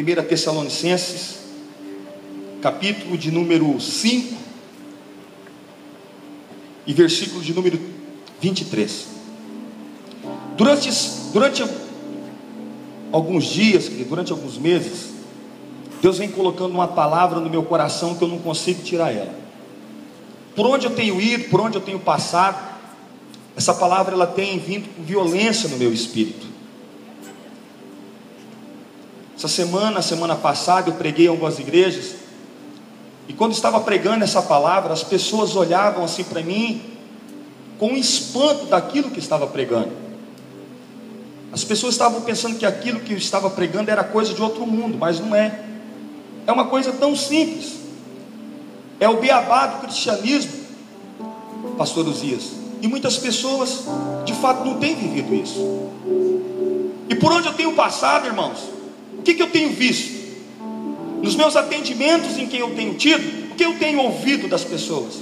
1 Tessalonicenses, capítulo de número 5 e versículo de número 23. Durante, durante alguns dias, durante alguns meses, Deus vem colocando uma palavra no meu coração que eu não consigo tirar ela. Por onde eu tenho ido, por onde eu tenho passado, essa palavra ela tem vindo com violência no meu espírito. Essa semana, semana passada, eu preguei em algumas igrejas, e quando estava pregando essa palavra, as pessoas olhavam assim para mim, com espanto daquilo que estava pregando. As pessoas estavam pensando que aquilo que eu estava pregando era coisa de outro mundo, mas não é. É uma coisa tão simples. É o beabá do cristianismo, pastor Uzias. E muitas pessoas, de fato, não têm vivido isso. E por onde eu tenho passado, irmãos, o que, que eu tenho visto? Nos meus atendimentos em que eu tenho tido, o que eu tenho ouvido das pessoas?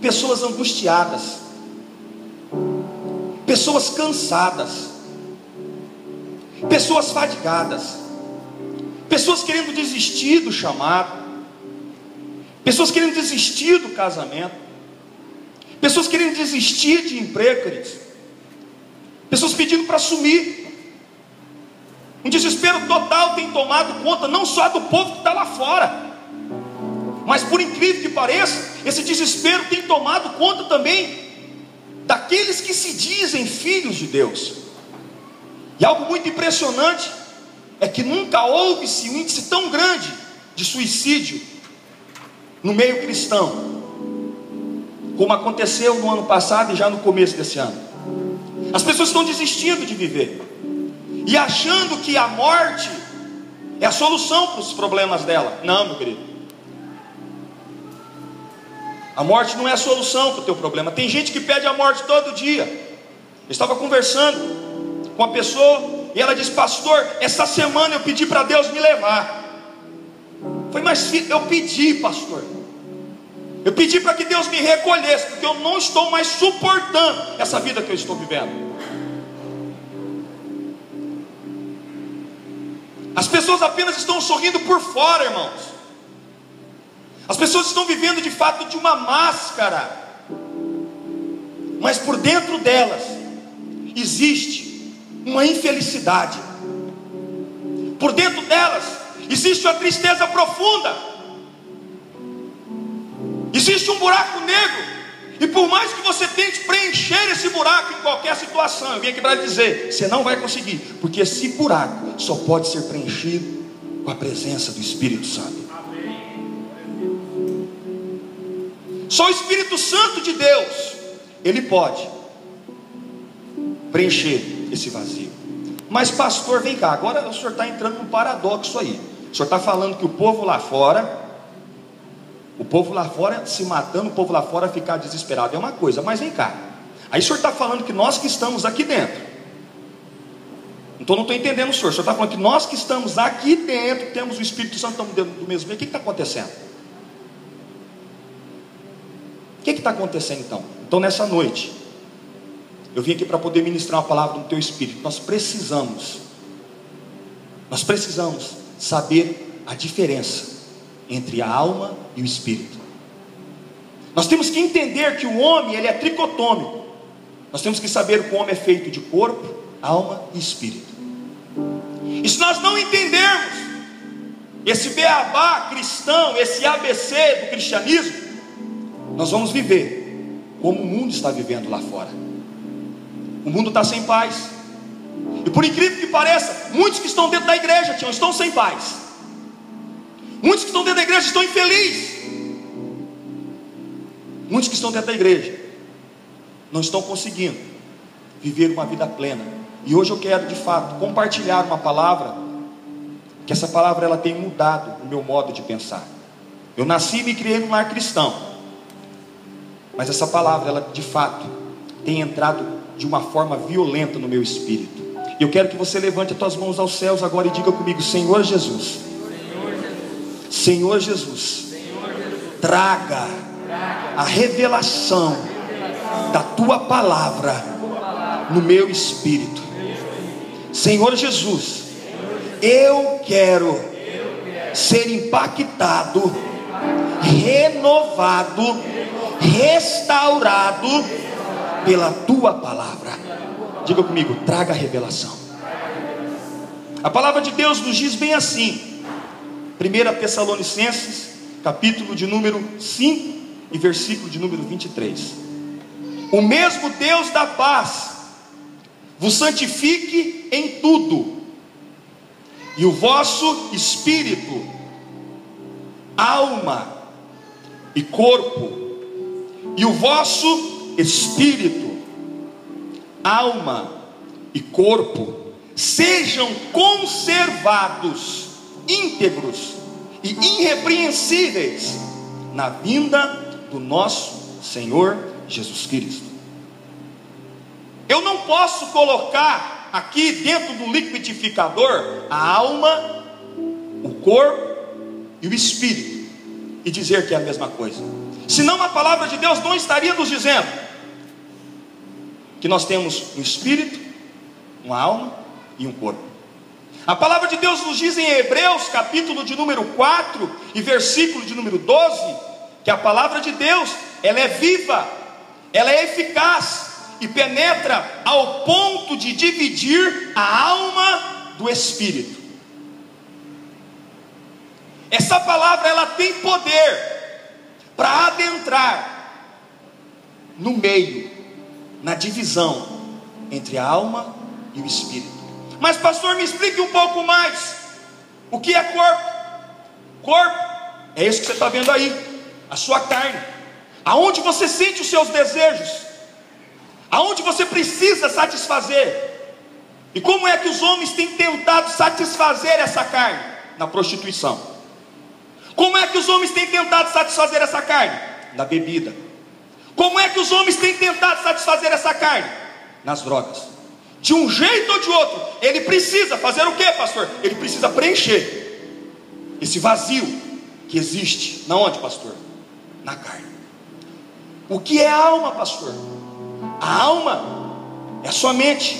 Pessoas angustiadas, pessoas cansadas, pessoas fadigadas, pessoas querendo desistir do chamado, pessoas querendo desistir do casamento, pessoas querendo desistir de emprego, queridos, pessoas pedindo para sumir. Um desespero total tem tomado conta não só do povo que está lá fora, mas por incrível que pareça, esse desespero tem tomado conta também daqueles que se dizem filhos de Deus. E algo muito impressionante é que nunca houve-se um índice tão grande de suicídio no meio cristão, como aconteceu no ano passado e já no começo desse ano. As pessoas estão desistindo de viver e achando que a morte é a solução para os problemas dela. Não, meu querido. A morte não é a solução para o teu problema. Tem gente que pede a morte todo dia. Eu estava conversando com uma pessoa e ela disse: Pastor, essa semana eu pedi para Deus me levar. Foi, mas eu pedi, pastor. Eu pedi para que Deus me recolhesse, porque eu não estou mais suportando essa vida que eu estou vivendo. As pessoas apenas estão sorrindo por fora, irmãos. As pessoas estão vivendo de fato de uma máscara, mas por dentro delas existe uma infelicidade. Por dentro delas existe uma tristeza profunda. Existe um buraco negro e por mais que você tente preencher esse buraco em qualquer situação, eu vim aqui para dizer: você não vai conseguir, porque esse buraco só pode ser preenchido com a presença do Espírito Santo. Só o Espírito Santo de Deus, ele pode preencher esse vazio. Mas, pastor, vem cá, agora o senhor está entrando num paradoxo aí. O senhor está falando que o povo lá fora o povo lá fora se matando, o povo lá fora ficar desesperado é uma coisa, mas vem cá. Aí o senhor está falando que nós que estamos aqui dentro, então não estou entendendo o senhor. O senhor está falando que nós que estamos aqui dentro, temos o Espírito Santo, dentro do mesmo meio. O que está acontecendo? O que está acontecendo então? Então nessa noite, eu vim aqui para poder ministrar uma palavra no teu espírito. Nós precisamos, nós precisamos saber a diferença entre a alma e o espírito. Nós temos que entender que o homem ele é tricotômico. Nós temos que saber que o homem é feito de corpo, alma e espírito. E se nós não entendermos esse beabá cristão, esse ABC do cristianismo, nós vamos viver como o mundo está vivendo lá fora. O mundo está sem paz. E por incrível que pareça, muitos que estão dentro da igreja estão sem paz. Muitos que estão dentro da igreja estão infelizes. Muitos que estão dentro da igreja não estão conseguindo viver uma vida plena. E hoje eu quero, de fato, compartilhar uma palavra que essa palavra ela tem mudado o meu modo de pensar. Eu nasci e me criei num lar cristão. Mas essa palavra ela de fato tem entrado de uma forma violenta no meu espírito. E eu quero que você levante as tuas mãos aos céus agora e diga comigo: Senhor Jesus, Senhor Jesus, traga a revelação da tua palavra no meu espírito. Senhor Jesus, eu quero ser impactado, renovado, restaurado pela tua palavra. Diga comigo, traga revelação. A palavra de Deus nos diz bem assim, 1 Tessalonicenses, capítulo de número 5 e versículo de número 23. O mesmo Deus da paz vos santifique em tudo, e o vosso espírito, alma e corpo, e o vosso espírito, alma e corpo sejam conservados íntegros e irrepreensíveis na vinda do nosso Senhor Jesus Cristo. Eu não posso colocar aqui dentro do liquidificador a alma, o corpo e o espírito e dizer que é a mesma coisa. Senão a palavra de Deus não estaria nos dizendo que nós temos um espírito, uma alma e um corpo. A palavra de Deus nos diz em Hebreus, capítulo de número 4 e versículo de número 12, que a palavra de Deus, ela é viva, ela é eficaz e penetra ao ponto de dividir a alma do espírito. Essa palavra ela tem poder para adentrar no meio, na divisão entre a alma e o espírito. Mas, pastor, me explique um pouco mais. O que é corpo? Corpo é isso que você está vendo aí, a sua carne, aonde você sente os seus desejos, aonde você precisa satisfazer. E como é que os homens têm tentado satisfazer essa carne? Na prostituição. Como é que os homens têm tentado satisfazer essa carne? Na bebida. Como é que os homens têm tentado satisfazer essa carne? Nas drogas de um jeito ou de outro, ele precisa fazer o que, pastor? Ele precisa preencher esse vazio que existe. Na onde, pastor? Na carne. O que é a alma, pastor? A alma é a sua mente.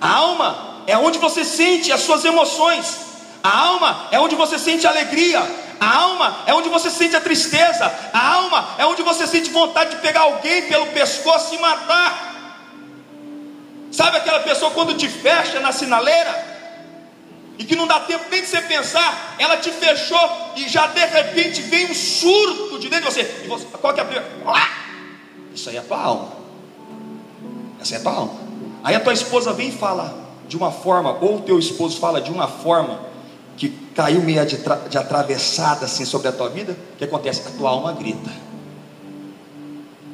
A alma é onde você sente as suas emoções. A alma é onde você sente alegria. A alma é onde você sente a tristeza. A alma é onde você sente vontade de pegar alguém pelo pescoço e matar. Sabe aquela pessoa quando te fecha na sinaleira? E que não dá tempo nem de você pensar, ela te fechou e já de repente vem um surto de dentro de você. E você qual que é a primeira? Isso aí é tua alma. Essa é tua alma. Aí a tua esposa vem e fala de uma forma, ou o teu esposo fala de uma forma que caiu meio de, de atravessada assim sobre a tua vida. O que acontece? A tua alma grita.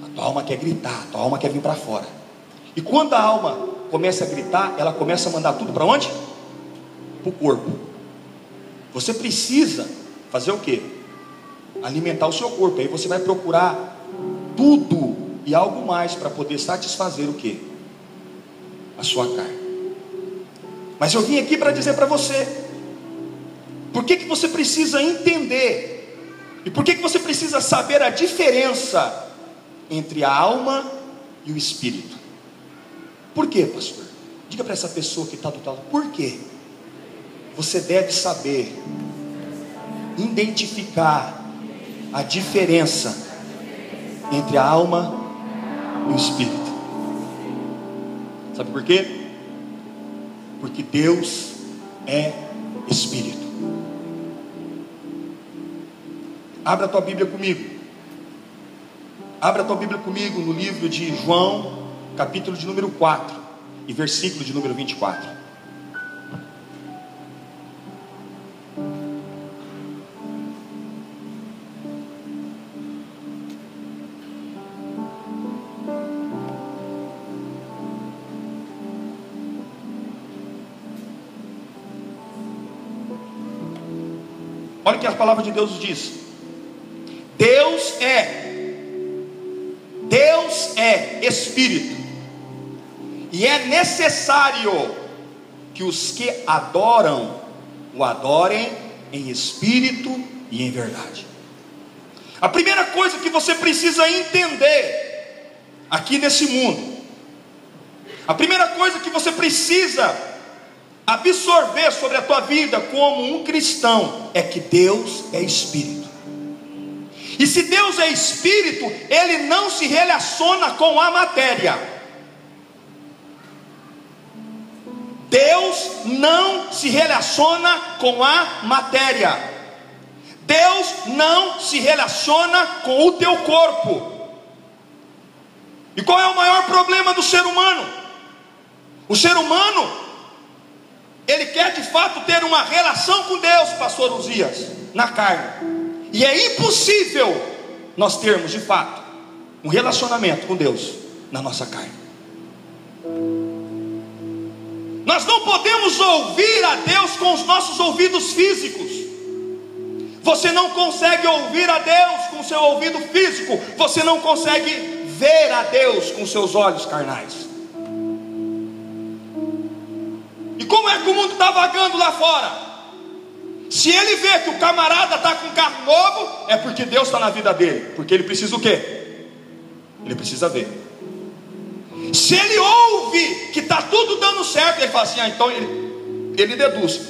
A tua alma quer gritar, a tua alma quer vir para fora. E quando a alma começa a gritar, ela começa a mandar tudo para onde? Para o corpo. Você precisa fazer o que? Alimentar o seu corpo. Aí você vai procurar tudo e algo mais para poder satisfazer o que? A sua carne. Mas eu vim aqui para dizer para você, por que, que você precisa entender e por que, que você precisa saber a diferença entre a alma e o espírito? Por quê, pastor? Diga para essa pessoa que está do lado, por quê? Você deve saber identificar a diferença entre a alma e o espírito. Sabe por quê? Porque Deus é espírito. Abra a tua Bíblia comigo. Abra a tua Bíblia comigo no livro de João, capítulo de número 4 e versículo de número 24. Olha o que a palavra de Deus diz. Deus é Deus é espírito. Necessário que os que adoram o adorem em espírito e em verdade. A primeira coisa que você precisa entender aqui nesse mundo, a primeira coisa que você precisa absorver sobre a tua vida como um cristão é que Deus é espírito. E se Deus é espírito, ele não se relaciona com a matéria. Deus não se relaciona com a matéria. Deus não se relaciona com o teu corpo. E qual é o maior problema do ser humano? O ser humano, ele quer de fato ter uma relação com Deus, pastor Uzias, na carne. E é impossível nós termos de fato um relacionamento com Deus na nossa carne. Nós não podemos ouvir a Deus com os nossos ouvidos físicos. Você não consegue ouvir a Deus com seu ouvido físico, você não consegue ver a Deus com seus olhos carnais. E como é que o mundo está vagando lá fora? Se ele vê que o camarada está com carro novo, é porque Deus está na vida dele. Porque ele precisa o quê? Ele precisa ver. Se ele ouve que está tudo dando certo, ele fala assim: ah, então ele, ele deduz.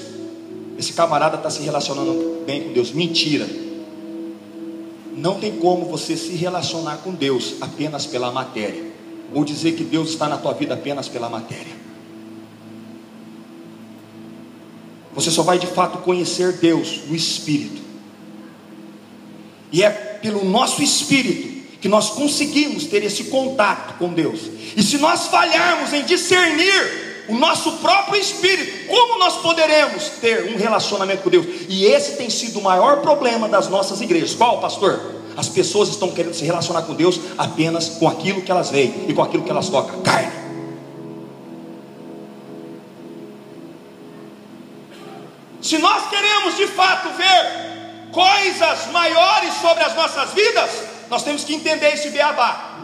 Esse camarada está se relacionando bem com Deus. Mentira. Não tem como você se relacionar com Deus apenas pela matéria, ou dizer que Deus está na tua vida apenas pela matéria. Você só vai de fato conhecer Deus no Espírito, e é pelo nosso Espírito que nós conseguimos ter esse contato com Deus. E se nós falharmos em discernir o nosso próprio espírito, como nós poderemos ter um relacionamento com Deus? E esse tem sido o maior problema das nossas igrejas. Qual, pastor? As pessoas estão querendo se relacionar com Deus apenas com aquilo que elas veem e com aquilo que elas tocam, carne. Se nós queremos de fato ver coisas maiores sobre as nossas vidas, nós temos que entender esse beabá.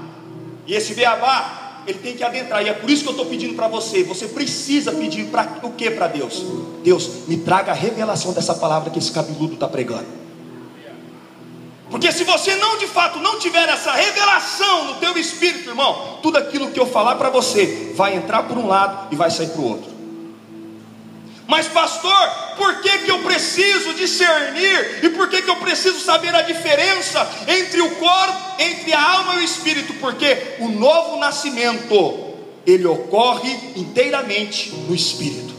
E esse beabá ele tem que adentrar, e é por isso que eu estou pedindo para você. Você precisa pedir para o que para Deus? Deus, me traga a revelação dessa palavra que esse cabeludo está pregando. Porque se você não de fato não tiver essa revelação no teu espírito, irmão, tudo aquilo que eu falar para você vai entrar por um lado e vai sair para o outro. Mas pastor, por que, que eu preciso discernir? E por que, que eu preciso saber a diferença entre entre a alma e o espírito? Porque o novo nascimento, ele ocorre inteiramente no espírito.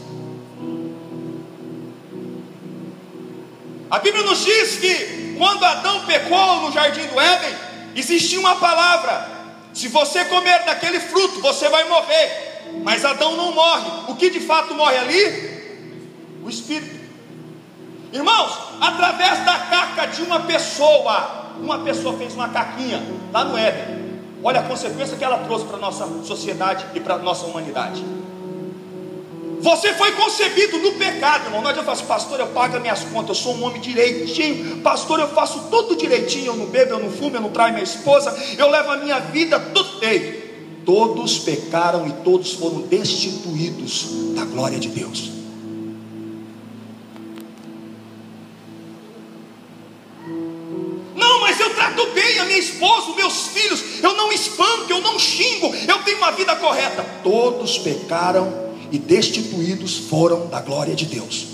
A Bíblia nos diz que quando Adão pecou no jardim do Éden, existia uma palavra: se você comer daquele fruto, você vai morrer. Mas Adão não morre. O que de fato morre ali? o Espírito. Irmãos, através da caca de uma pessoa, uma pessoa fez uma caquinha lá no Éden. Olha a consequência que ela trouxe para a nossa sociedade e para a nossa humanidade. Você foi concebido no pecado, irmão. Não adianta falar assim, pastor, eu pago minhas contas, eu sou um homem direitinho. Pastor, eu faço tudo direitinho. Eu não bebo, eu não fumo, eu não traio minha esposa. Eu levo a minha vida tudo feito. Todos pecaram e todos foram destituídos da glória de Deus. Trato bem a minha esposa, os meus filhos, eu não espanco, eu não xingo, eu tenho uma vida correta. Todos pecaram e destituídos foram da glória de Deus.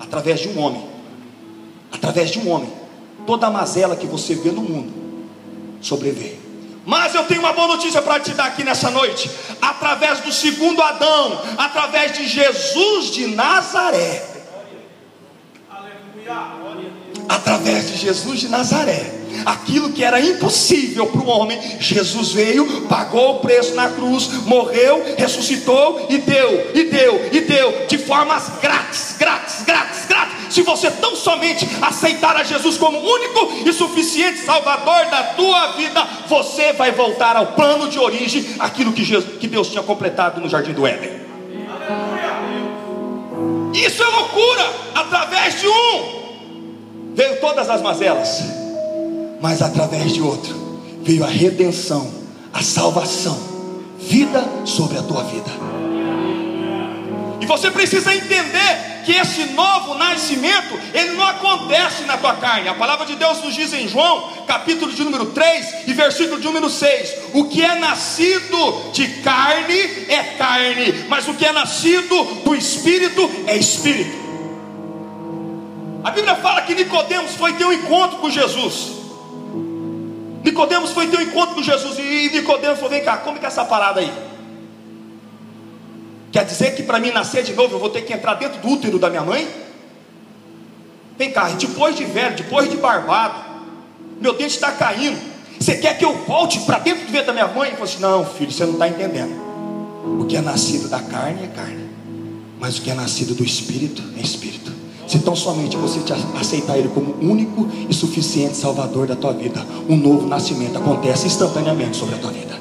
Através de um homem, através de um homem, toda a mazela que você vê no mundo sobreveio. Mas eu tenho uma boa notícia para te dar aqui nessa noite. Através do segundo Adão, através de Jesus de Nazaré. Aleluia através de Jesus de Nazaré. Aquilo que era impossível para o homem, Jesus veio, pagou o preço na cruz, morreu, ressuscitou e deu, e deu, e deu, de formas grátis, grátis, grátis, grátis. Se você tão somente aceitar a Jesus como único e suficiente Salvador da tua vida, você vai voltar ao plano de origem, aquilo que, Jesus, que Deus tinha completado no jardim do Éden. Isso é loucura, através de um veio todas as mazelas, mas através de outro veio a redenção, a salvação, vida sobre a tua vida. E você precisa entender que esse novo nascimento, ele não acontece na tua carne. A palavra de Deus nos diz em João, capítulo de número 3 e versículo de número 6: O que é nascido de carne é carne, mas o que é nascido do espírito é espírito. A Bíblia fala que Nicodemos foi ter um encontro com Jesus. Nicodemos foi ter um encontro com Jesus e Nicodemos falou: "Vem cá, como que é essa parada aí?" Quer dizer que para mim nascer de novo eu vou ter que entrar dentro do útero da minha mãe? Vem cá, depois de velho, depois de barbado, meu dente está caindo. Você quer que eu volte para dentro do ventre da minha mãe? Ele falou assim: Não, filho, você não está entendendo. O que é nascido da carne é carne, mas o que é nascido do espírito é espírito. Se tão somente você aceitar Ele como único e suficiente Salvador da tua vida, um novo nascimento acontece instantaneamente sobre a tua vida.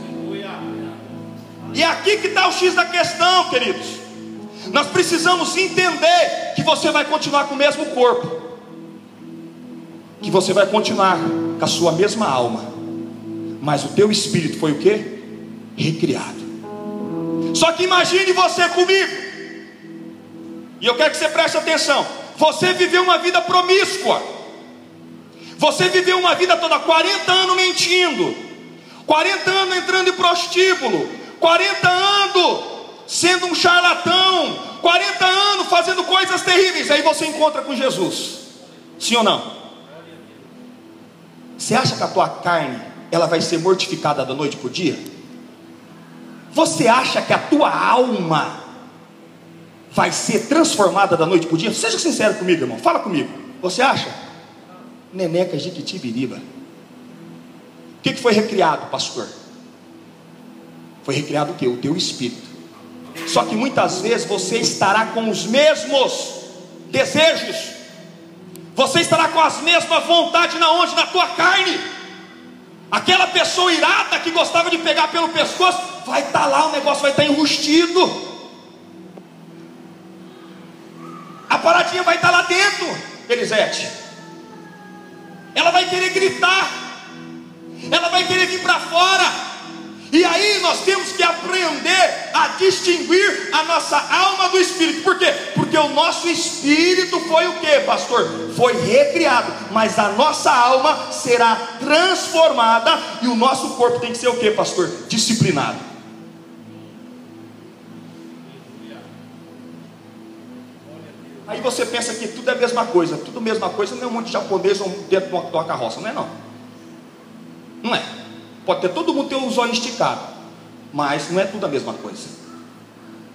E é aqui que está o X da questão, queridos. Nós precisamos entender que você vai continuar com o mesmo corpo, que você vai continuar com a sua mesma alma, mas o teu espírito foi o que? Recriado. Só que imagine você comigo, e eu quero que você preste atenção. Você viveu uma vida promíscua. Você viveu uma vida toda 40 anos mentindo, 40 anos entrando em prostíbulo, 40 anos sendo um charlatão, 40 anos fazendo coisas terríveis. Aí você encontra com Jesus. Sim ou não? Você acha que a tua carne ela vai ser mortificada da noite por dia? Você acha que a tua alma vai ser transformada da noite para o dia? Seja sincero comigo, irmão. Fala comigo. Você acha? Neneca Jiquitibiriba. O que, foi recriado, pastor? Foi recriado o que? O teu espírito. Só que muitas vezes você estará com os mesmos desejos. Você estará com as mesmas vontades na onde? Na tua carne. Aquela pessoa irada que gostava de pegar pelo pescoço, vai estar tá lá, o negócio vai estar tá enrustido. A paradinha vai estar lá dentro, Elisete. Ela vai querer gritar. Ela vai querer vir para fora. E aí nós temos que aprender a distinguir a nossa alma do espírito. Por quê? Porque o nosso espírito foi o que, pastor? Foi recriado, mas a nossa alma será transformada e o nosso corpo tem que ser o que, pastor? Disciplinado. Aí você pensa que tudo é a mesma coisa, tudo a mesma coisa, não é um monte de japonês dentro de uma, carroça, não é não. Não é. Pode ter todo mundo ter os olhos esticados, mas não é tudo a mesma coisa.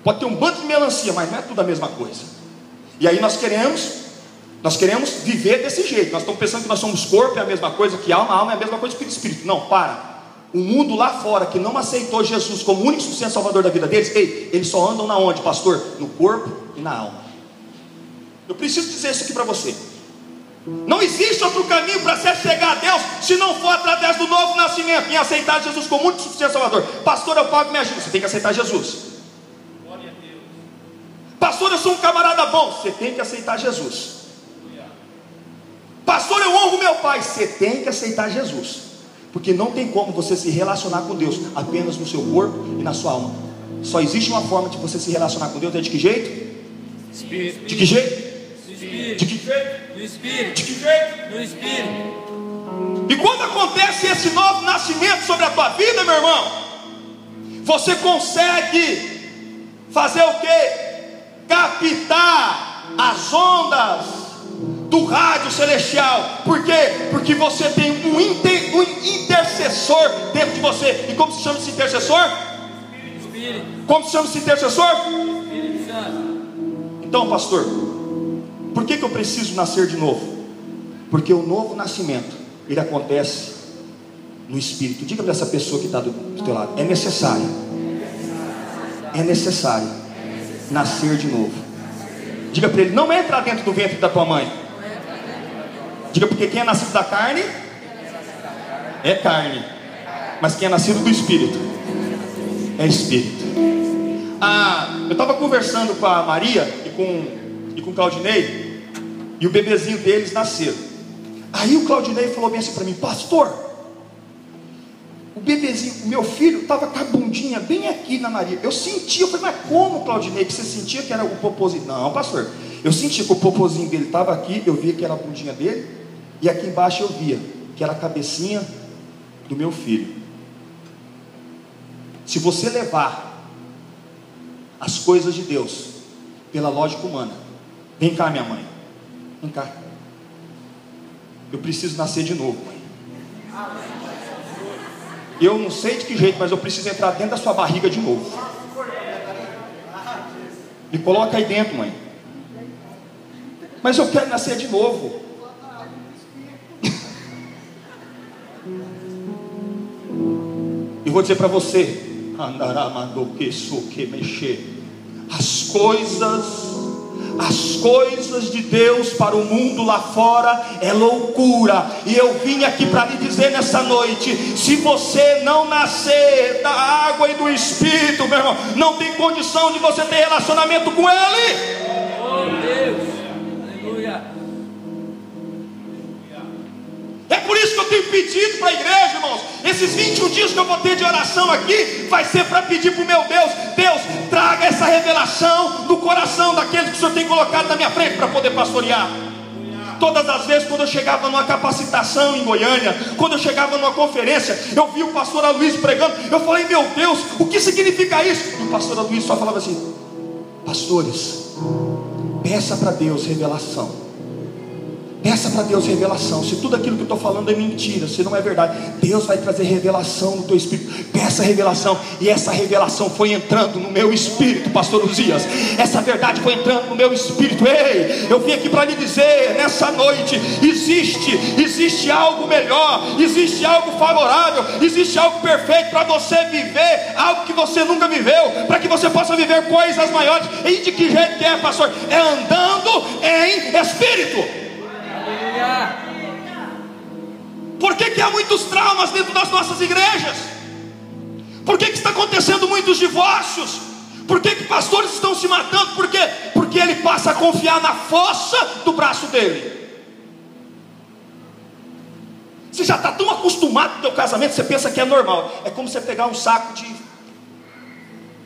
Pode ter um bando de melancia, mas não é tudo a mesma coisa. E aí nós queremos, nós queremos viver desse jeito. Nós estamos pensando que nós somos corpo, é a mesma coisa que alma, alma é a mesma coisa que espírito. Não, para. O mundo lá fora que não aceitou Jesus como único suficiente salvador da vida deles, ei, eles só andam na onde, pastor? No corpo e na alma. Eu preciso dizer isso aqui para você. Não existe outro caminho para se chegar a Deus se não for através do novo nascimento, em aceitar Jesus como único suficiente Salvador. Pastor, eu pago minha ajuda. Você tem que aceitar Jesus. Pastor, eu sou um camarada bom. Você tem que aceitar Jesus. Pastor, eu honro meu pai. Você tem que aceitar Jesus. Porque não tem como você se relacionar com Deus apenas no seu corpo e na sua alma. Só existe uma forma de você se relacionar com Deus. É de que jeito? Espírito. De que jeito? Espírito. De que jeito? No Espírito. De que jeito? No Espírito. E quando acontece esse novo nascimento sobre a tua vida, meu irmão, você consegue fazer o que? Captar as ondas do rádio celestial. Por quê? Porque você tem um, inter, um intercessor dentro de você. E como se chama esse intercessor? Espírito. Como se chama esse intercessor? Espírito Santo. Então, pastor, por que, que eu preciso nascer de novo? Porque o novo nascimento, ele acontece no Espírito. Diga para essa pessoa que está do, do teu lado, é necessário. É necessário nascer de novo. Diga para ele, não entra dentro do ventre da tua mãe. Diga porque quem é nascido da carne é carne. Mas quem é nascido do Espírito é Espírito. Ah, eu estava conversando com a Maria e com, e com o Claudinei e o bebezinho deles nasceu. Aí o Claudinei falou bem assim para mim, pastor, o bebezinho, o meu filho estava com a bundinha bem aqui na Maria. Eu senti, eu falei, mas como, Claudinei, que você sentia que era o popozinho? Não, pastor, eu senti que o popozinho dele estava aqui, eu via que era a bundinha dele, e aqui embaixo eu via que era a cabecinha do meu filho. Se você levar as coisas de Deus pela lógica humana, vem cá, minha mãe, vem cá. Eu preciso nascer de novo, mãe. Eu não sei de que jeito, mas eu preciso entrar dentro da sua barriga de novo. Me coloca aí dentro, mãe. Mas eu quero nascer de novo. E vou dizer para você, andará mandou que mexer. As coisas as coisas de Deus para o mundo lá fora é loucura. E eu vim aqui para lhe dizer nessa noite: se você não nascer da água e do Espírito, meu irmão, não tem condição de você ter relacionamento com Ele. Por isso que eu tenho pedido para a igreja, irmãos. Esses 21 dias que eu vou ter de oração aqui, vai ser para pedir para o meu Deus: Deus, traga essa revelação do coração daqueles que o Senhor tem colocado na minha frente para poder pastorear. Todas as vezes, quando eu chegava numa capacitação em Goiânia, quando eu chegava numa conferência, eu vi o pastor Luiz pregando. Eu falei, meu Deus, o que significa isso? E o pastor Luiz só falava assim: Pastores, peça para Deus revelação Peça para Deus revelação. Se tudo aquilo que eu estou falando é mentira, se não é verdade, Deus vai trazer revelação no teu espírito. Peça revelação. E essa revelação foi entrando no meu espírito, pastor Uzias. Essa verdade foi entrando no meu espírito. Ei, eu vim aqui para lhe dizer nessa noite: existe, existe algo melhor, existe algo favorável, existe algo perfeito para você viver, algo que você nunca viveu, para que você possa viver coisas maiores. E de que jeito que é, pastor? É andando em espírito. Por que, que há muitos traumas dentro das nossas igrejas? Por que, que está acontecendo muitos divórcios? Por que, que pastores estão se matando? Por quê? Porque ele passa a confiar na força do braço dele. Você já está tão acostumado com o teu casamento, você pensa que é normal. É como você pegar um saco de,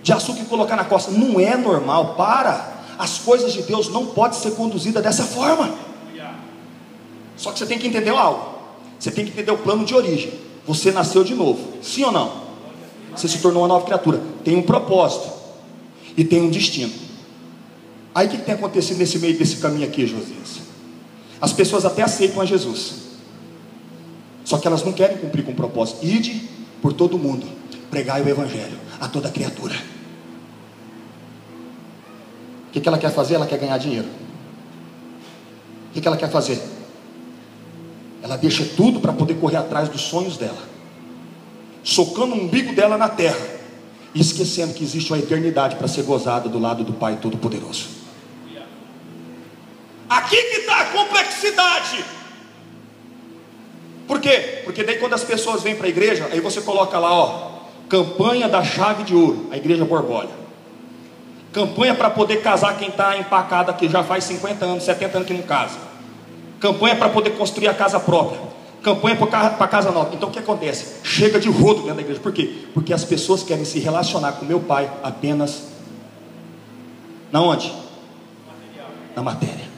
de açúcar e colocar na costa. Não é normal, para. As coisas de Deus não podem ser conduzidas dessa forma. Só que você tem que entender algo. Você tem que entender o plano de origem. Você nasceu de novo. Sim ou não? Você se tornou uma nova criatura. Tem um propósito. E tem um destino. Aí o que tem acontecido nesse meio desse caminho aqui, Josias? As pessoas até aceitam a Jesus. Só que elas não querem cumprir com o propósito. Ide por todo mundo. Pregai o Evangelho a toda criatura. O que, que ela quer fazer? Ela quer ganhar dinheiro. O que, que ela quer fazer? Ela deixa tudo para poder correr atrás dos sonhos dela, socando o umbigo dela na terra, e esquecendo que existe uma eternidade para ser gozada do lado do Pai Todo-Poderoso. Aqui que está a complexidade. Por quê? Porque daí quando as pessoas vêm para a igreja, aí você coloca lá, ó, campanha da chave de ouro, a igreja borbolha. Campanha para poder casar quem está empacado aqui já faz 50 anos, 70 anos que não casa campanha para poder construir a casa própria, campanha para casa nova. Então o que acontece? Chega de rodo dentro da igreja. Por quê? Porque as pessoas querem se relacionar com meu pai apenas na onde? Na matéria.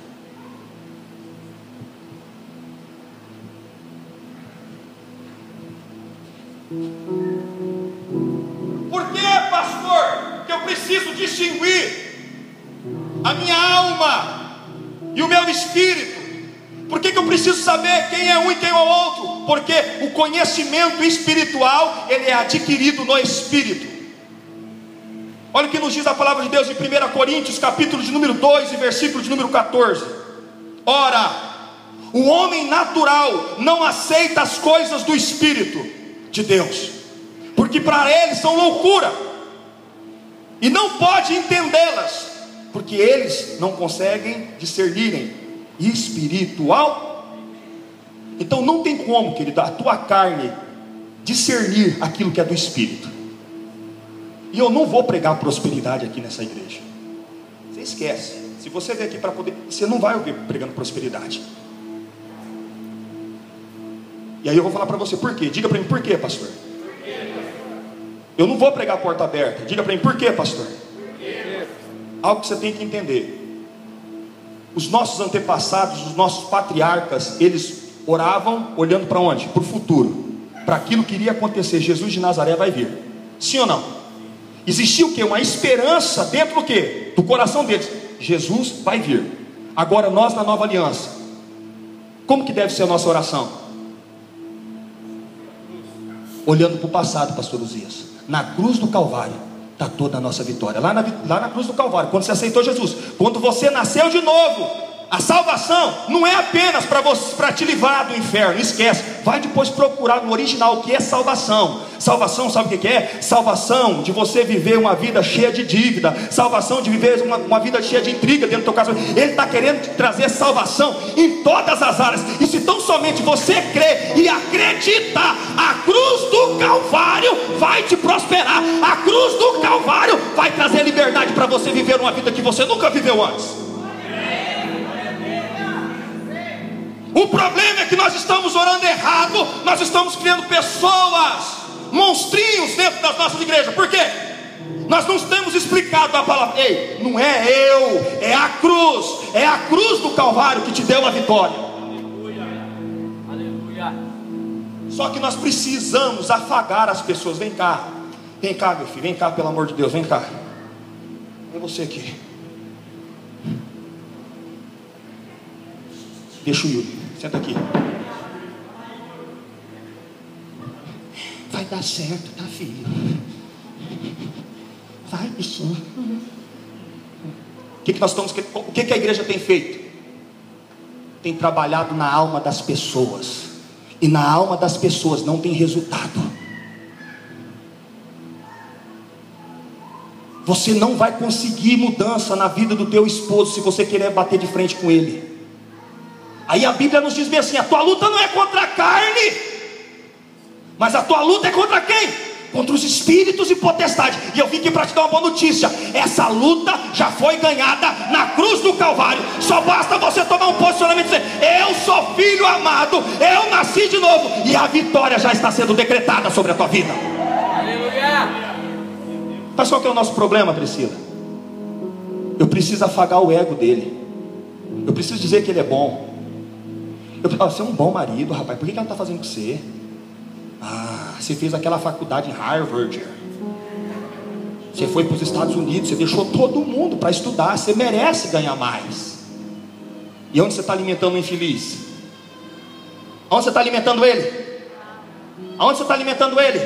Por que, pastor, que eu preciso distinguir a minha alma e o meu espírito? Por que, que eu preciso saber quem é um e quem é o outro? Porque o conhecimento espiritual ele é adquirido no espírito. Olha o que nos diz a palavra de Deus em 1 Coríntios, capítulo de número 2 e versículo de número 14. Ora, o homem natural não aceita as coisas do espírito de Deus, porque para ele são loucura, e não pode entendê-las, porque eles não conseguem discernirem espiritual. Então não tem como, querido, a tua carne discernir aquilo que é do espírito. E eu não vou pregar prosperidade aqui nessa igreja. Você esquece. Se você vier aqui para poder, você não vai ouvir pregando prosperidade. E aí eu vou falar para você por quê. Diga para mim por quê, pastor. Eu não vou pregar a porta aberta. Diga para mim, por quê, pastor? Algo que você tem que entender. Os nossos antepassados, os nossos patriarcas, eles oravam olhando para onde? Para o futuro. Para aquilo que iria acontecer. Jesus de Nazaré vai vir. Sim ou não? Existia o que? Uma esperança dentro do que? Do coração deles. Jesus vai vir. Agora nós na nova aliança. Como que deve ser a nossa oração? Olhando para o passado, pastor Uzias. Na cruz do Calvário está toda a nossa vitória. Lá na, lá na cruz do Calvário, quando você aceitou Jesus, quando você nasceu de novo, a salvação não é apenas para te livrar do inferno, esquece. Vai depois procurar no original o que é salvação. Salvação, sabe o que é? Salvação de você viver uma vida cheia de dívida, salvação de viver uma, uma vida cheia de intriga dentro do teu casamento. Ele está querendo trazer salvação em todas as áreas. E se tão somente você crê e acredita, a cruz do Calvário vai te prosperar. A cruz do Calvário vai trazer liberdade para você viver uma vida que você nunca viveu antes. O problema é que nós estamos orando errado, nós estamos criando pessoas, monstrinhos dentro das nossas igrejas. Por quê? Nós não temos explicado a palavra. Ei, não é eu, é a cruz, é a cruz do Calvário que te deu a vitória. Aleluia. Aleluia. Só que nós precisamos afagar as pessoas. Vem cá, vem cá, meu filho, vem cá, pelo amor de Deus, vem cá. É você aqui. Deixa o Yuri. Senta aqui. Vai dar certo, tá, filho? Vai, bichinho. O que, que nós estamos. O que, que a igreja tem feito? Tem trabalhado na alma das pessoas. E na alma das pessoas não tem resultado. Você não vai conseguir mudança na vida do teu esposo se você querer bater de frente com ele. Aí a Bíblia nos diz bem assim: a tua luta não é contra a carne, mas a tua luta é contra quem? Contra os espíritos e potestades. E eu vim aqui para te dar uma boa notícia: essa luta já foi ganhada na cruz do Calvário. Só basta você tomar um posicionamento e dizer: Eu sou filho amado, eu nasci de novo, e a vitória já está sendo decretada sobre a tua vida. Aleluia! Mas qual que é o nosso problema, Priscila? Eu preciso afagar o ego dele. Eu preciso dizer que ele é bom. Eu falei, você é um bom marido, rapaz, por que ela está fazendo com você? Ah, você fez aquela faculdade em Harvard. Você foi para os Estados Unidos, você deixou todo mundo para estudar, você merece ganhar mais. E onde você está alimentando o infeliz? Onde você está alimentando ele? Aonde você está alimentando ele?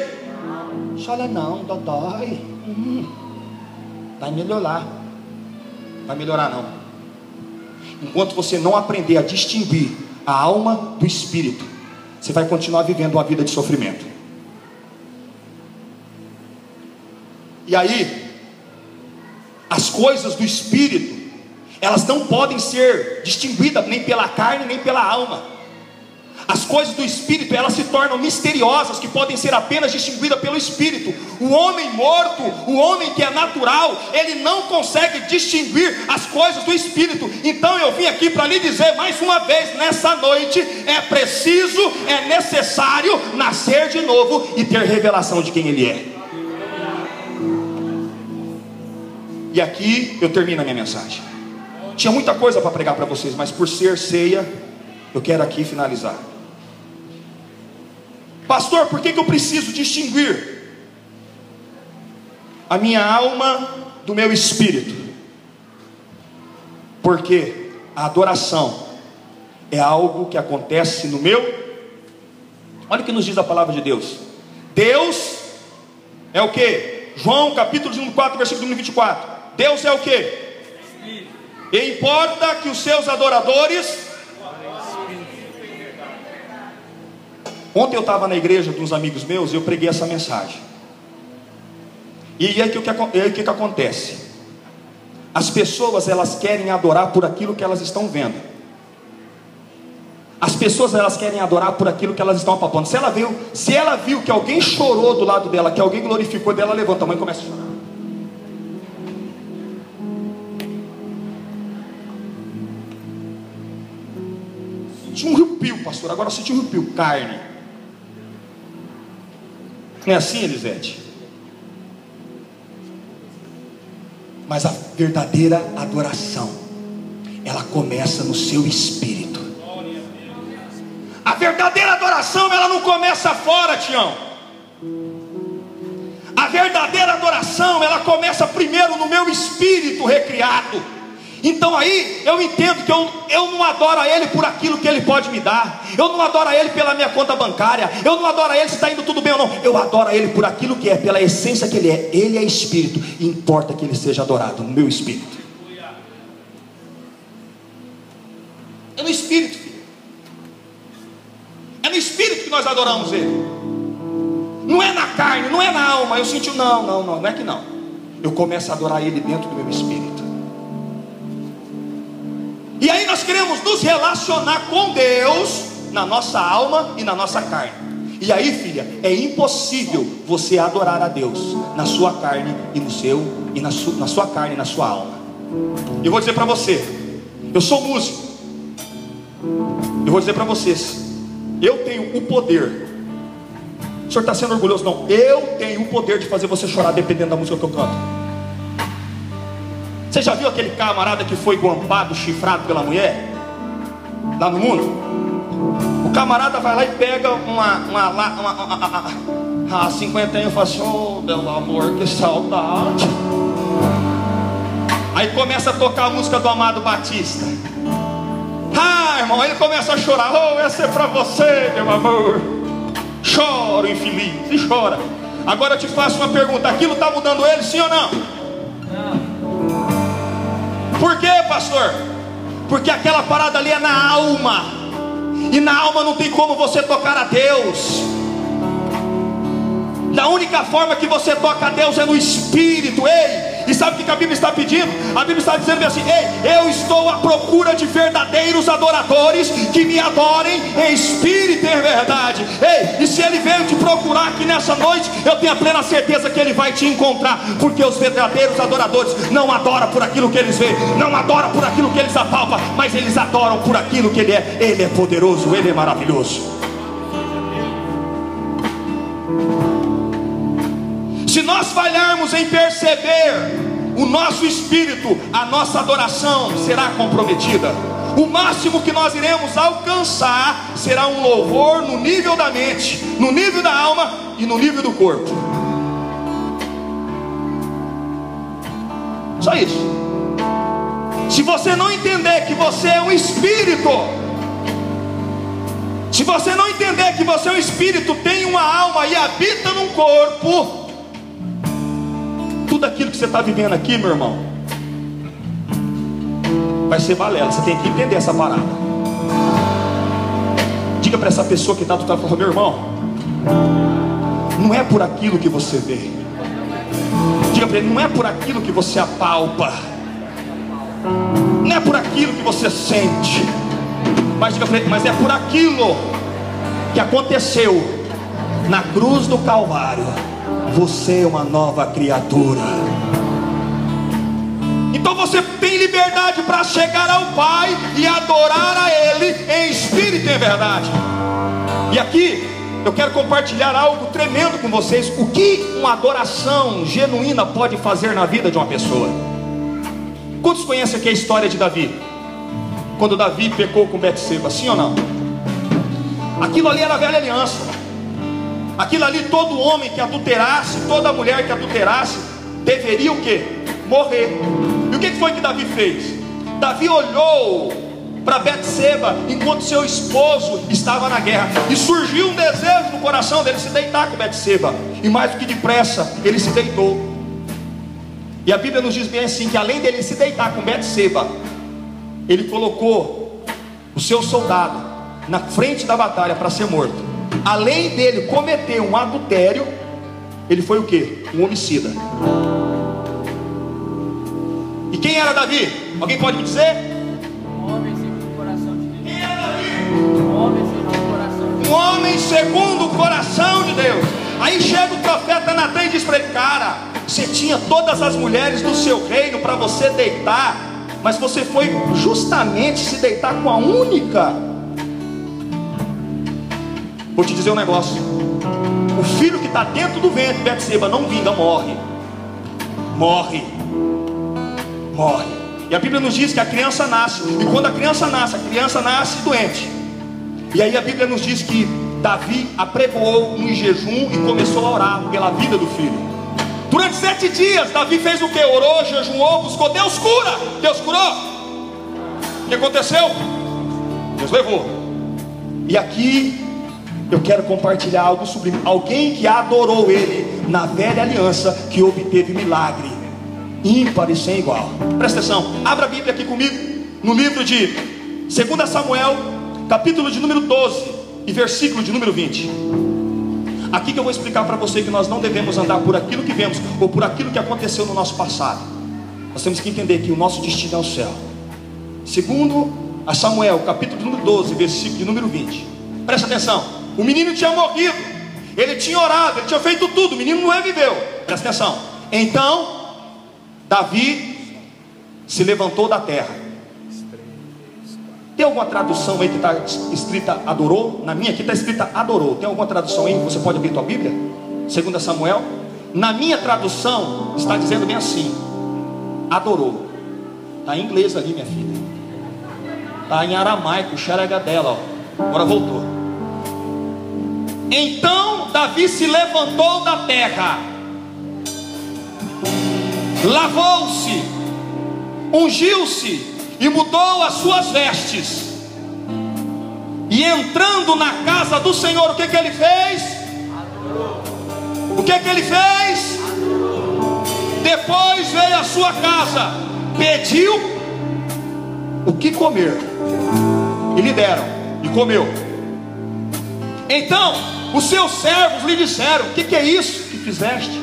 Olha não, dodói. Hum, vai melhorar. Vai melhorar não. Enquanto você não aprender a distinguir a alma do espírito, você vai continuar vivendo uma vida de sofrimento. E aí, as coisas do espírito, elas não podem ser distinguidas nem pela carne nem pela alma. As coisas do espírito, elas se tornam misteriosas, que podem ser apenas distinguidas pelo espírito. O homem morto, o homem que é natural, ele não consegue distinguir as coisas do espírito. Então eu vim aqui para lhe dizer mais uma vez nessa noite: é preciso, é necessário nascer de novo e ter revelação de quem ele é. E aqui eu termino a minha mensagem. Tinha muita coisa para pregar para vocês, mas por ser ceia, eu quero aqui finalizar. Pastor, por que, que eu preciso distinguir a minha alma do meu espírito? Porque a adoração é algo que acontece no meu. Olha o que nos diz a palavra de Deus. Deus é o que? João capítulo 4, versículo 24. Deus é o que? Importa que os seus adoradores Ontem eu estava na igreja de uns amigos meus e eu preguei essa mensagem. E aí o que, que, que, que acontece? As pessoas elas querem adorar por aquilo que elas estão vendo. As pessoas elas querem adorar por aquilo que elas estão apalpando. Se ela viu, se ela viu que alguém chorou do lado dela, que alguém glorificou dela, levanta a mãe e começa a chorar. Senti um rio-pio, pastor. Agora senti um rio-pio, carne. Não é assim, Elisete? Mas a verdadeira adoração, ela começa no seu espírito. A verdadeira adoração, ela não começa fora, Tião. A verdadeira adoração, ela começa primeiro no meu espírito recriado. Então aí eu entendo que eu, eu não adoro a Ele por aquilo que Ele pode me dar, eu não adoro a Ele pela minha conta bancária, eu não adoro a Ele se está indo tudo bem ou não, eu adoro a Ele por aquilo que é, pela essência que Ele é. Ele é Espírito, e importa que Ele seja adorado no meu espírito. É no espírito, filho. É no espírito que nós adoramos Ele. Não é na carne, não é na alma. Eu senti, não, não, não, não é que não. Eu começo a adorar Ele dentro do meu espírito. E aí nós queremos nos relacionar com Deus na nossa alma e na nossa carne. E aí, filha, é impossível você adorar a Deus na sua carne e no seu e na, su, na sua carne e na sua alma. Eu vou dizer para você, eu sou músico. Eu vou dizer para vocês, eu tenho o poder. O senhor está sendo orgulhoso? Não, eu tenho o poder de fazer você chorar dependendo da música que eu canto. Você já viu aquele camarada que foi guampado, chifrado pela mulher? Lá no mundo? O camarada vai lá e pega uma, uma, uma, uma, uma, uma a 50 anos e fala assim: Oh, meu amor, que saudade. Aí começa a tocar a música do Amado Batista. Ah, irmão, ele começa a chorar. Oh, essa é para você, meu amor. Choro, infeliz, e chora. Agora eu te faço uma pergunta: aquilo está mudando ele, sim ou? Não. Por quê, pastor? Porque aquela parada ali é na alma. E na alma não tem como você tocar a Deus. Da única forma que você toca a Deus é no espírito. Ei, e sabe o que a Bíblia está pedindo? A Bíblia está dizendo assim: Ei, eu estou à procura de verdadeiros adoradores que me adorem em espírito e em verdade. Ei, e se ele veio te procurar aqui nessa noite, eu tenho a plena certeza que ele vai te encontrar, porque os verdadeiros adoradores não adoram por aquilo que eles veem, não adoram por aquilo que eles apalpam, mas eles adoram por aquilo que ele é. Ele é poderoso, ele é maravilhoso. Se nós falharmos em perceber o nosso espírito, a nossa adoração será comprometida. O máximo que nós iremos alcançar será um louvor no nível da mente, no nível da alma e no nível do corpo. Só isso. Se você não entender que você é um espírito, se você não entender que você é um espírito, tem uma alma e habita num corpo, tudo aquilo que você está vivendo aqui, meu irmão, vai ser balela. Você tem que entender essa parada. Diga para essa pessoa que está do meu irmão, não é por aquilo que você vê. Diga para ele, não é por aquilo que você apalpa. Não é por aquilo que você sente. Mas diga para ele, mas é por aquilo que aconteceu na cruz do Calvário você é uma nova criatura. Então você tem liberdade para chegar ao Pai e adorar a Ele em espírito e em verdade. E aqui eu quero compartilhar algo tremendo com vocês. O que uma adoração genuína pode fazer na vida de uma pessoa? Quantos conhecem aqui a história de Davi? Quando Davi pecou com Betseba, sim ou não? Aquilo ali era a velha aliança. Aquilo ali, todo homem que adulterasse, toda mulher que adulterasse, deveria o que? Morrer. E o que foi que Davi fez? Davi olhou para Betseba enquanto seu esposo estava na guerra e surgiu um desejo no coração dele se deitar com Betseba. E mais do que depressa, ele se deitou. E a Bíblia nos diz bem assim que além dele se deitar com Betseba, ele colocou o seu soldado na frente da batalha para ser morto além dele cometer um adultério, ele foi o que? Um homicida. E quem era Davi? Alguém pode me dizer? Um homem segundo o coração de Deus. Quem era Davi? Um homem segundo o coração de Deus. Um homem segundo o coração de Deus. Aí chega o profeta Natan e diz para ele: Cara, você tinha todas as mulheres do seu reino para você deitar, mas você foi justamente se deitar com a única Vou te dizer um negócio. O filho que está dentro do ventre, Betseba, não vinga, morre. Morre. morre. E a Bíblia nos diz que a criança nasce, e quando a criança nasce, a criança nasce doente. E aí a Bíblia nos diz que Davi apregoou um jejum e começou a orar pela vida do filho. Durante sete dias, Davi fez o que? Orou, jejuou, buscou. Deus cura. Deus curou. O que aconteceu? Deus levou. E aqui eu quero compartilhar algo sublime. Alguém que adorou Ele na velha aliança, que obteve milagre ímpar e sem igual. Presta atenção, abra a Bíblia aqui comigo, no livro de 2 Samuel, capítulo de número 12 e versículo de número 20. Aqui que eu vou explicar para você que nós não devemos andar por aquilo que vemos ou por aquilo que aconteceu no nosso passado. Nós temos que entender que o nosso destino é o céu. Segundo a Samuel, capítulo de número 12, versículo de número 20. Presta atenção. O menino tinha morrido. Ele tinha orado, ele tinha feito tudo. O menino não é viveu. Presta atenção. Então, Davi se levantou da terra tem alguma tradução aí que está escrita adorou? Na minha aqui está escrita adorou. Tem alguma tradução aí? Você pode abrir tua Bíblia? Segundo Samuel. Na minha tradução está dizendo bem assim: adorou. Está em inglês ali, minha filha. Está em aramaico, xeregadela, ó. Agora voltou. Então Davi se levantou da terra, lavou-se, ungiu-se e mudou as suas vestes. E entrando na casa do Senhor, o que, que ele fez? O que, que ele fez? Depois veio à sua casa, pediu o que comer, e lhe deram, e comeu. Então, os seus servos lhe disseram: O que, que é isso que fizeste?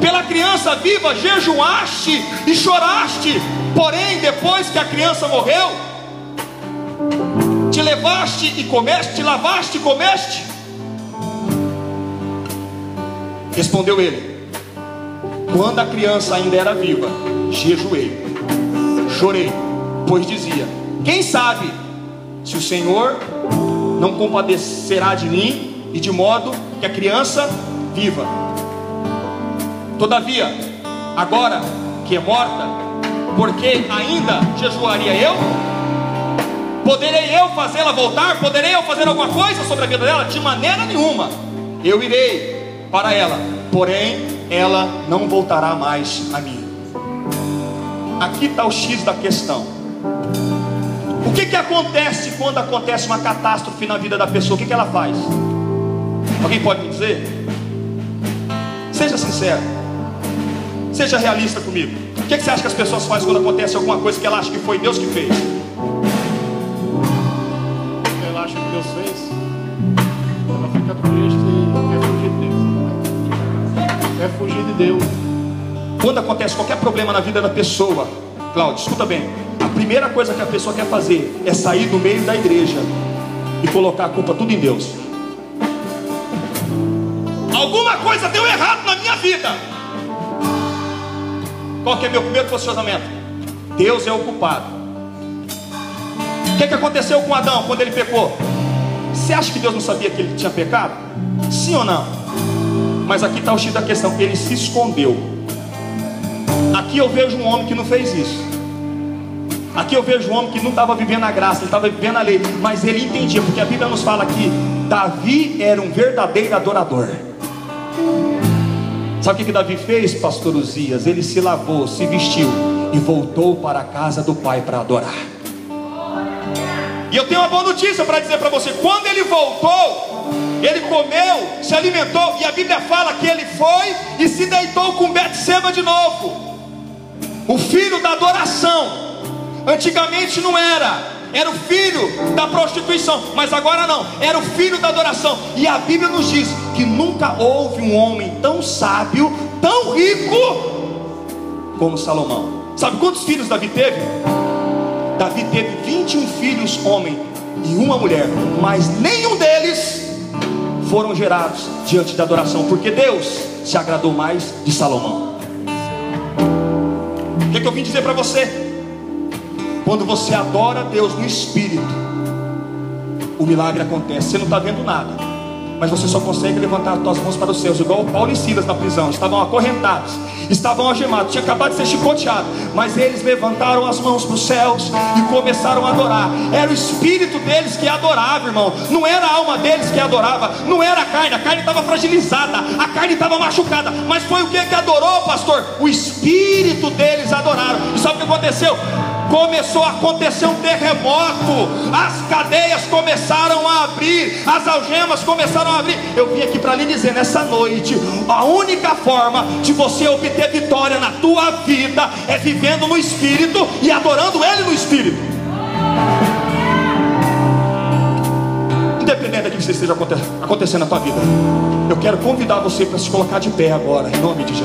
Pela criança viva jejuaste e choraste, Porém, depois que a criança morreu, te levaste e comeste, te lavaste e comeste? Respondeu ele: Quando a criança ainda era viva, jejuei, chorei, pois dizia: Quem sabe se o Senhor não compadecerá de mim e de modo que a criança viva. Todavia, agora que é morta, porque ainda jejuaria eu? Poderei eu fazê-la voltar? Poderei eu fazer alguma coisa sobre a vida dela? De maneira nenhuma. Eu irei para ela, porém ela não voltará mais a mim. Aqui está o X da questão. O que, que acontece quando acontece uma catástrofe na vida da pessoa? O que, que ela faz? Alguém pode me dizer? Seja sincero, seja realista comigo. O que, que você acha que as pessoas fazem quando acontece alguma coisa que ela acha que foi Deus que fez? Ela acha que Deus fez, ela fica triste e quer fugir de Deus. Quer fugir de Deus. Quando acontece qualquer problema na vida da pessoa, Cláudio, escuta bem. A primeira coisa que a pessoa quer fazer é sair do meio da igreja e colocar a culpa tudo em Deus. Alguma coisa deu errado na minha vida. Qual que é meu primeiro posicionamento? Deus é o culpado. O que, que aconteceu com Adão quando ele pecou? Você acha que Deus não sabia que ele tinha pecado? Sim ou não? Mas aqui está o X da questão: ele se escondeu. Aqui eu vejo um homem que não fez isso. Aqui eu vejo um homem que não estava vivendo a graça, ele estava vivendo a lei, mas ele entendia, porque a Bíblia nos fala que Davi era um verdadeiro adorador. Sabe o que Davi fez, pastor Uzias? Ele se lavou, se vestiu e voltou para a casa do pai para adorar. E eu tenho uma boa notícia para dizer para você: quando ele voltou, ele comeu, se alimentou, e a Bíblia fala que ele foi e se deitou com Betseba de novo. O filho da adoração. Antigamente não era, era o filho da prostituição, mas agora não, era o filho da adoração. E a Bíblia nos diz que nunca houve um homem tão sábio, tão rico como Salomão. Sabe quantos filhos Davi teve? Davi teve 21 filhos, homem, e uma mulher, mas nenhum deles foram gerados diante da adoração, porque Deus se agradou mais de Salomão. O que, é que eu vim dizer para você? Quando você adora Deus no Espírito, o milagre acontece. Você não está vendo nada, mas você só consegue levantar as suas mãos para os céus, igual Paulo e Silas na prisão, estavam acorrentados. estavam algemados, tinha acabado de ser chicoteado, mas eles levantaram as mãos para os céus e começaram a adorar. Era o espírito deles que adorava, irmão. Não era a alma deles que adorava, não era a carne, a carne estava fragilizada, a carne estava machucada, mas foi o que que adorou, pastor? O espírito deles adoraram. E sabe o que aconteceu? Começou a acontecer um terremoto, as cadeias começaram a abrir, as algemas começaram a abrir. Eu vim aqui para lhe dizer nessa noite: a única forma de você obter vitória na tua vida é vivendo no Espírito e adorando Ele no Espírito. Independente daquilo que esteja acontecendo na tua vida, eu quero convidar você para se colocar de pé agora, em nome de Jesus.